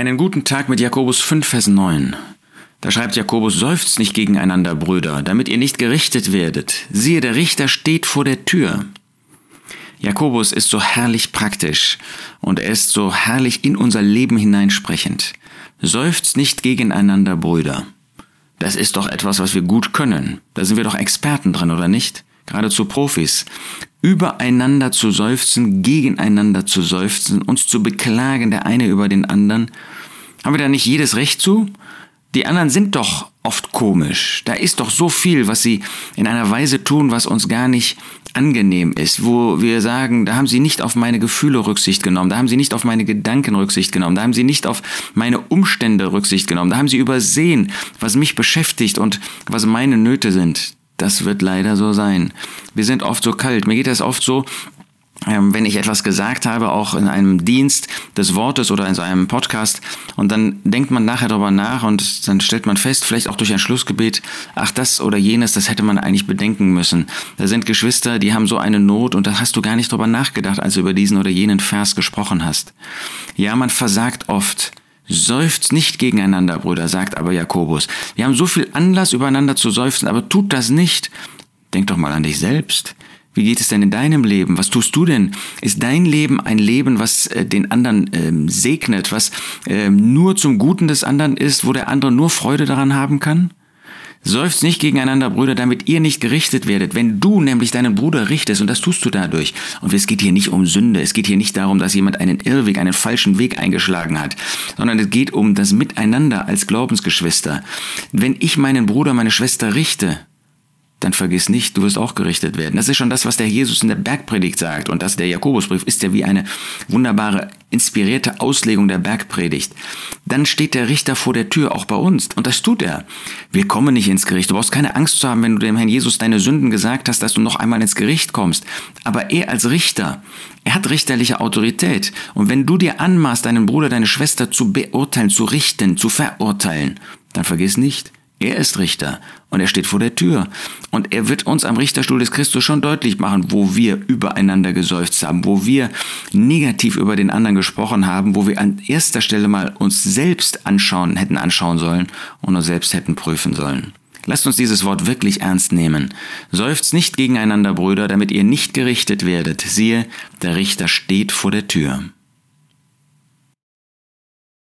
Einen guten Tag mit Jakobus 5, Vers 9. Da schreibt Jakobus, seufzt nicht gegeneinander, Brüder, damit ihr nicht gerichtet werdet. Siehe, der Richter steht vor der Tür. Jakobus ist so herrlich praktisch und er ist so herrlich in unser Leben hineinsprechend. Seufzt nicht gegeneinander, Brüder. Das ist doch etwas, was wir gut können. Da sind wir doch Experten drin, oder nicht? Geradezu Profis übereinander zu seufzen, gegeneinander zu seufzen, uns zu beklagen, der eine über den anderen. Haben wir da nicht jedes Recht zu? Die anderen sind doch oft komisch. Da ist doch so viel, was sie in einer Weise tun, was uns gar nicht angenehm ist, wo wir sagen, da haben sie nicht auf meine Gefühle Rücksicht genommen, da haben sie nicht auf meine Gedanken Rücksicht genommen, da haben sie nicht auf meine Umstände Rücksicht genommen, da haben sie übersehen, was mich beschäftigt und was meine Nöte sind. Das wird leider so sein. Wir sind oft so kalt. Mir geht das oft so, ähm, wenn ich etwas gesagt habe, auch in einem Dienst des Wortes oder in so einem Podcast, und dann denkt man nachher darüber nach und dann stellt man fest, vielleicht auch durch ein Schlussgebet, ach das oder jenes, das hätte man eigentlich bedenken müssen. Da sind Geschwister, die haben so eine Not und da hast du gar nicht drüber nachgedacht, als du über diesen oder jenen Vers gesprochen hast. Ja, man versagt oft. Seufzt nicht gegeneinander, Brüder, sagt aber Jakobus. Wir haben so viel Anlass, übereinander zu seufzen, aber tut das nicht. Denk doch mal an dich selbst. Wie geht es denn in deinem Leben? Was tust du denn? Ist dein Leben ein Leben, was äh, den anderen ähm, segnet, was ähm, nur zum Guten des anderen ist, wo der andere nur Freude daran haben kann? Seufzt nicht gegeneinander, Brüder, damit ihr nicht gerichtet werdet. Wenn du nämlich deinen Bruder richtest, und das tust du dadurch, und es geht hier nicht um Sünde, es geht hier nicht darum, dass jemand einen Irrweg, einen falschen Weg eingeschlagen hat, sondern es geht um das Miteinander als Glaubensgeschwister. Wenn ich meinen Bruder, meine Schwester richte, dann vergiss nicht, du wirst auch gerichtet werden. Das ist schon das, was der Jesus in der Bergpredigt sagt. Und das, der Jakobusbrief, ist ja wie eine wunderbare, inspirierte Auslegung der Bergpredigt. Dann steht der Richter vor der Tür, auch bei uns. Und das tut er. Wir kommen nicht ins Gericht. Du brauchst keine Angst zu haben, wenn du dem Herrn Jesus deine Sünden gesagt hast, dass du noch einmal ins Gericht kommst. Aber er als Richter, er hat richterliche Autorität. Und wenn du dir anmaßt, deinen Bruder, deine Schwester zu beurteilen, zu richten, zu verurteilen, dann vergiss nicht, er ist Richter und er steht vor der Tür. Und er wird uns am Richterstuhl des Christus schon deutlich machen, wo wir übereinander geseufzt haben, wo wir negativ über den anderen gesprochen haben, wo wir an erster Stelle mal uns selbst anschauen, hätten anschauen sollen und uns selbst hätten prüfen sollen. Lasst uns dieses Wort wirklich ernst nehmen. Seufzt nicht gegeneinander, Brüder, damit ihr nicht gerichtet werdet. Siehe, der Richter steht vor der Tür.